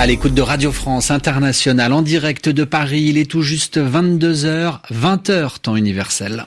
À l'écoute de Radio France Internationale en direct de Paris, il est tout juste 22h, 20h temps universel.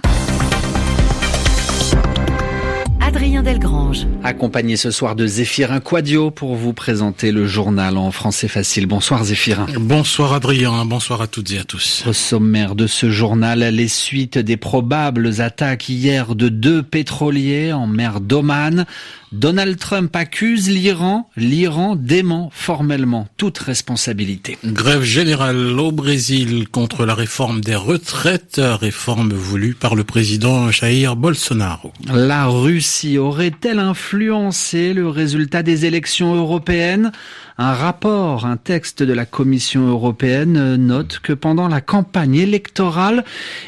Adrien Delgrange. Accompagné ce soir de Zéphirin Quadio pour vous présenter le journal en français facile. Bonsoir Zéphirin. Bonsoir Adrien, bonsoir à toutes et à tous. Au sommaire de ce journal, les suites des probables attaques hier de deux pétroliers en mer d'Oman. Donald Trump accuse l'Iran, l'Iran dément formellement toute responsabilité. Grève générale au Brésil contre la réforme des retraites, réforme voulue par le président Jair Bolsonaro. La Russie aurait-elle influencé le résultat des élections européennes? Un rapport, un texte de la Commission européenne note que pendant la campagne électorale,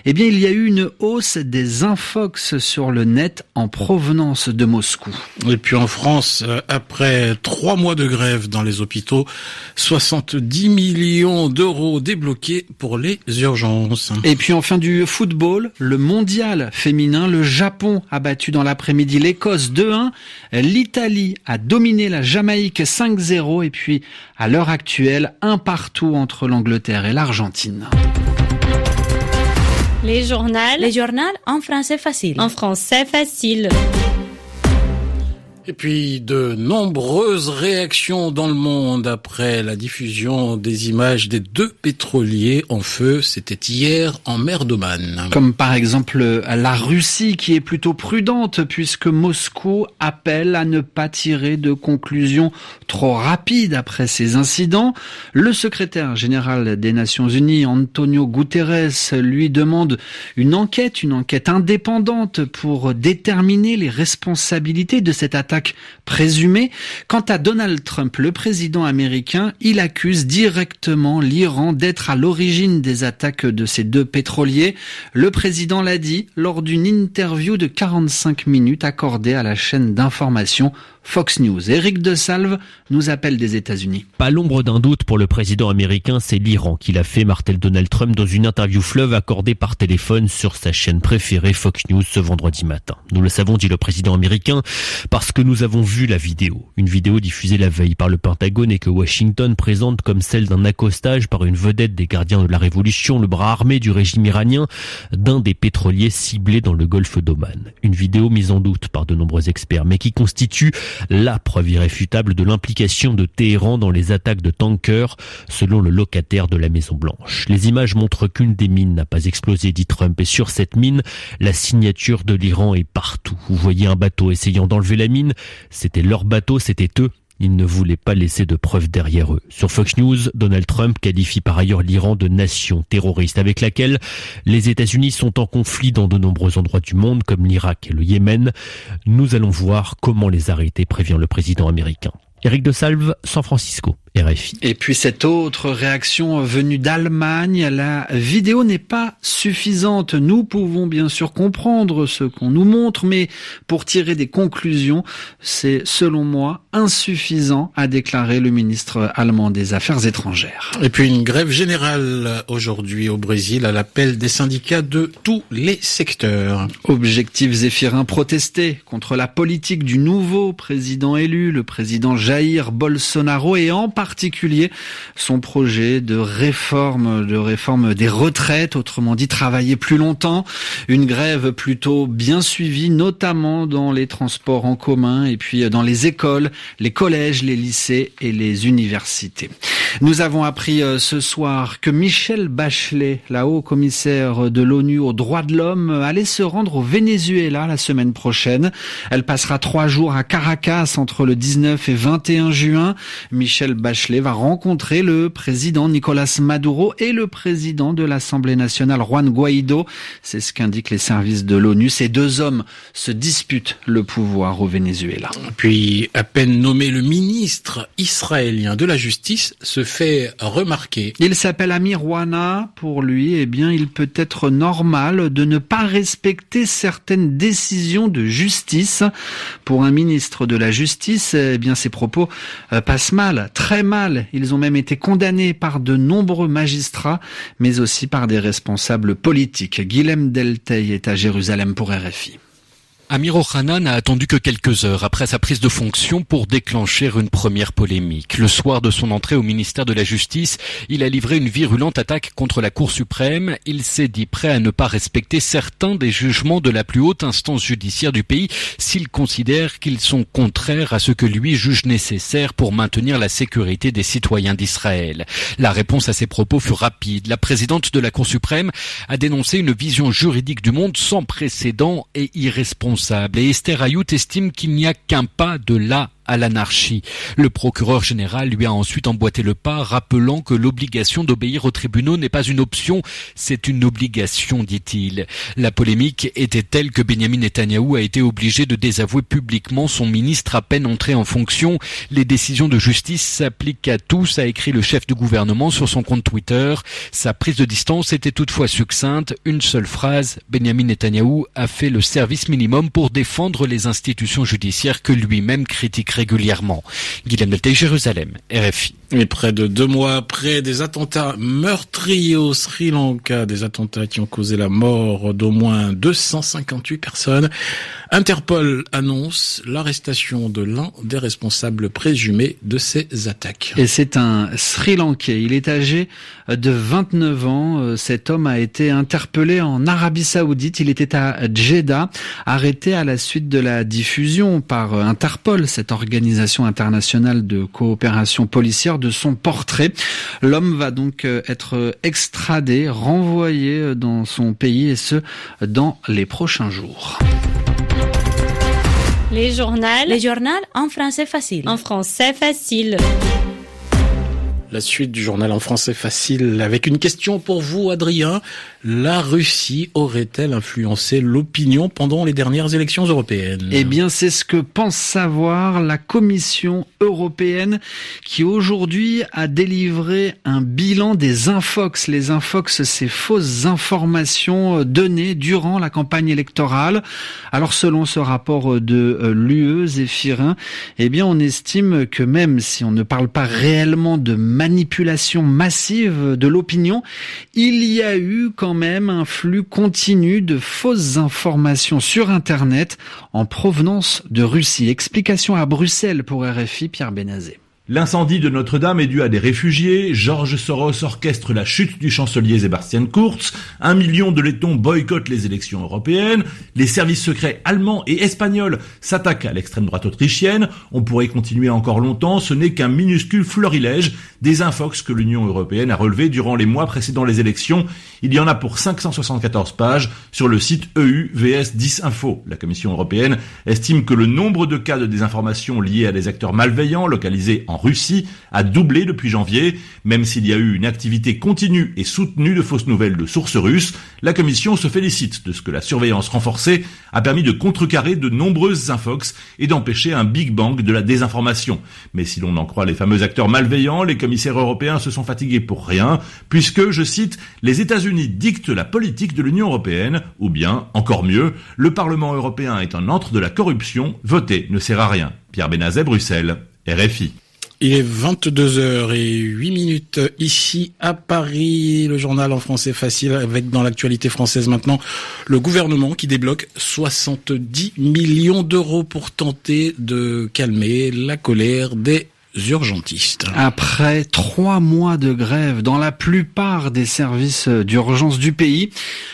eh bien, il y a eu une hausse des infox sur le net en provenance de Moscou. Et puis en France, euh, après trois mois de grève dans les hôpitaux, 70 millions d'euros débloqués pour les urgences. Et puis enfin du football, le mondial féminin, le Japon a battu dans l'après-midi l'Écosse 2-1, l'Italie a dominé la Jamaïque 5-0 et puis à l'heure actuelle un partout entre l'Angleterre et l'Argentine. Les journaux. Les journaux en français facile. En français facile. Et puis de nombreuses réactions dans le monde après la diffusion des images des deux pétroliers en feu. C'était hier en mer d'Oman. Comme par exemple la Russie qui est plutôt prudente puisque Moscou appelle à ne pas tirer de conclusions trop rapides après ces incidents. Le secrétaire général des Nations Unies, Antonio Guterres, lui demande une enquête, une enquête indépendante pour déterminer les responsabilités de cette attaque Quant à Donald Trump, le président américain, il accuse directement l'Iran d'être à l'origine des attaques de ces deux pétroliers. Le président l'a dit lors d'une interview de 45 minutes accordée à la chaîne d'information Fox News. Eric de Salve nous appelle des États-Unis. Pas l'ombre d'un doute pour le président américain, c'est l'Iran qui l'a fait, martel Donald Trump dans une interview fleuve accordée par téléphone sur sa chaîne préférée Fox News ce vendredi matin. Nous le savons, dit le président américain, parce que nous avons vu la vidéo. Une vidéo diffusée la veille par le Pentagone et que Washington présente comme celle d'un accostage par une vedette des gardiens de la révolution, le bras armé du régime iranien, d'un des pétroliers ciblés dans le golfe d'Oman. Une vidéo mise en doute par de nombreux experts, mais qui constitue la preuve irréfutable de l'implication de Téhéran dans les attaques de tankers, selon le locataire de la Maison Blanche. Les images montrent qu'une des mines n'a pas explosé, dit Trump, et sur cette mine, la signature de l'Iran est partout. Vous voyez un bateau essayant d'enlever la mine, c'était leur bateau, c'était eux. Ils ne voulaient pas laisser de preuves derrière eux. Sur Fox News, Donald Trump qualifie par ailleurs l'Iran de nation terroriste avec laquelle les États-Unis sont en conflit dans de nombreux endroits du monde comme l'Irak et le Yémen. Nous allons voir comment les arrêter, prévient le président américain. Eric de Salve, San Francisco. Et puis cette autre réaction venue d'Allemagne, la vidéo n'est pas suffisante. Nous pouvons bien sûr comprendre ce qu'on nous montre, mais pour tirer des conclusions, c'est selon moi insuffisant, a déclaré le ministre allemand des Affaires étrangères. Et puis une grève générale aujourd'hui au Brésil à l'appel des syndicats de tous les secteurs. Objectif Zéphirin protester contre la politique du nouveau président élu, le président Jair Bolsonaro et en particulier son projet de réforme, de réforme des retraites, autrement dit travailler plus longtemps. Une grève plutôt bien suivie, notamment dans les transports en commun et puis dans les écoles, les collèges, les lycées et les universités. Nous avons appris euh, ce soir que Michel Bachelet, la haut commissaire de l'ONU aux droits de l'homme, allait se rendre au Venezuela la semaine prochaine. Elle passera trois jours à Caracas entre le 19 et 21 juin. Michel Bachelet va rencontrer le président Nicolas Maduro et le président de l'Assemblée nationale Juan Guaido. C'est ce qu'indiquent les services de l'ONU. Ces deux hommes se disputent le pouvoir au Venezuela. Puis, à peine nommé le ministre israélien de la justice, Il s'appelle Amir Wana. Pour lui, eh bien, il peut être normal de ne pas respecter certaines décisions de justice. Pour un ministre de la justice, eh bien, ses propos euh, passent mal, très mal. Ils ont même été condamnés par de nombreux magistrats, mais aussi par des responsables politiques. Guilhem Deltey est à Jérusalem pour RFI. Amir Ohana n'a attendu que quelques heures après sa prise de fonction pour déclencher une première polémique. Le soir de son entrée au ministère de la Justice, il a livré une virulente attaque contre la Cour suprême. Il s'est dit prêt à ne pas respecter certains des jugements de la plus haute instance judiciaire du pays s'il considère qu'ils sont contraires à ce que lui juge nécessaire pour maintenir la sécurité des citoyens d'Israël. La réponse à ses propos fut rapide. La présidente de la Cour suprême a dénoncé une vision juridique du monde sans précédent et irresponsable et Esther Ayout estime qu'il n'y a qu'un pas de là à l'anarchie. Le procureur général lui a ensuite emboîté le pas, rappelant que l'obligation d'obéir aux tribunaux n'est pas une option, c'est une obligation, dit-il. La polémique était telle que Benjamin Netanyahou a été obligé de désavouer publiquement son ministre à peine entré en fonction. Les décisions de justice s'appliquent à tous, a écrit le chef du gouvernement sur son compte Twitter. Sa prise de distance était toutefois succincte. Une seule phrase, Benjamin Netanyahou a fait le service minimum pour défendre les institutions judiciaires que lui-même critique régulièrement. Guillaume Deltay, Jérusalem, RFI. Et près de deux mois après des attentats meurtriers au Sri Lanka, des attentats qui ont causé la mort d'au moins 258 personnes, Interpol annonce l'arrestation de l'un des responsables présumés de ces attaques. Et c'est un Sri Lankais. Il est âgé de 29 ans. Cet homme a été interpellé en Arabie Saoudite. Il était à Jeddah, arrêté à la suite de la diffusion par Interpol, cette organisation internationale de coopération policière son portrait. L'homme va donc euh, être extradé, renvoyé euh, dans son pays et ce, dans les prochains jours. Les journaux. Les journaux en français facile. En français facile. La suite du journal en français facile avec une question pour vous, Adrien. La Russie aurait-elle influencé l'opinion pendant les dernières élections européennes? Eh bien, c'est ce que pense savoir la Commission européenne qui aujourd'hui a délivré un bilan des infox. Les infox, ces fausses informations données durant la campagne électorale. Alors, selon ce rapport de l'UE, Zéphirin, eh bien, on estime que même si on ne parle pas réellement de manipulation massive de l'opinion, il y a eu quand même un flux continu de fausses informations sur Internet en provenance de Russie. Explication à Bruxelles pour RFI, Pierre Benazé. L'incendie de Notre-Dame est dû à des réfugiés, Georges Soros orchestre la chute du chancelier Sébastien Kurz, un million de Lettons boycottent les élections européennes, les services secrets allemands et espagnols s'attaquent à l'extrême droite autrichienne, on pourrait continuer encore longtemps, ce n'est qu'un minuscule florilège des infox que l'Union européenne a relevé durant les mois précédant les élections. Il y en a pour 574 pages sur le site EUVS 10 Info. La Commission européenne estime que le nombre de cas de désinformation liés à des acteurs malveillants localisés en Russie a doublé depuis janvier. Même s'il y a eu une activité continue et soutenue de fausses nouvelles de sources russes, la Commission se félicite de ce que la surveillance renforcée a permis de contrecarrer de nombreuses infox et d'empêcher un Big Bang de la désinformation. Mais si l'on en croit les fameux acteurs malveillants, les commissaires européens se sont fatigués pour rien, puisque, je cite, les États-Unis dictent la politique de l'Union européenne, ou bien, encore mieux, le Parlement européen est un antre de la corruption, voter ne sert à rien. Pierre Benazet, Bruxelles, RFI. Il est 22h08 minutes ici à Paris, le journal en français facile avec dans l'actualité française maintenant le gouvernement qui débloque 70 millions d'euros pour tenter de calmer la colère des Après trois mois de grève dans la plupart des services d'urgence du pays,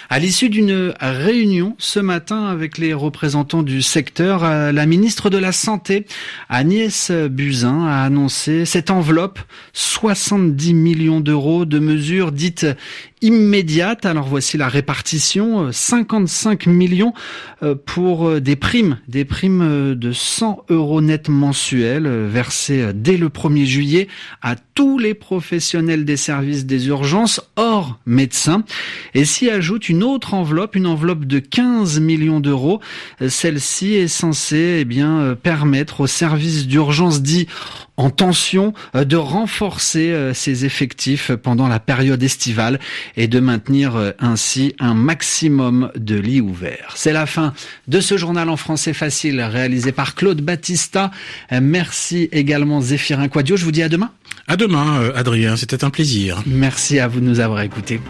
à l'issue d'une réunion ce matin avec les représentants du secteur, la ministre de la Santé, Agnès Buzyn, a annoncé cette enveloppe, 70 millions d'euros de mesures dites immédiates. Alors voici la répartition, 55 millions pour des primes, des primes de 100 euros net mensuels versées le 1er juillet à tous les professionnels des services des urgences hors médecins et s'y ajoute une autre enveloppe, une enveloppe de 15 millions d'euros. Celle-ci est censée eh bien permettre aux services d'urgence dits en tension de renforcer ses effectifs pendant la période estivale et de maintenir ainsi un maximum de lits ouverts. C'est la fin de ce journal en français facile réalisé par Claude Battista. Merci également Zéphirin Quadio. Je vous dis à demain. À demain, Adrien. C'était un plaisir. Merci à vous de nous avoir écoutés.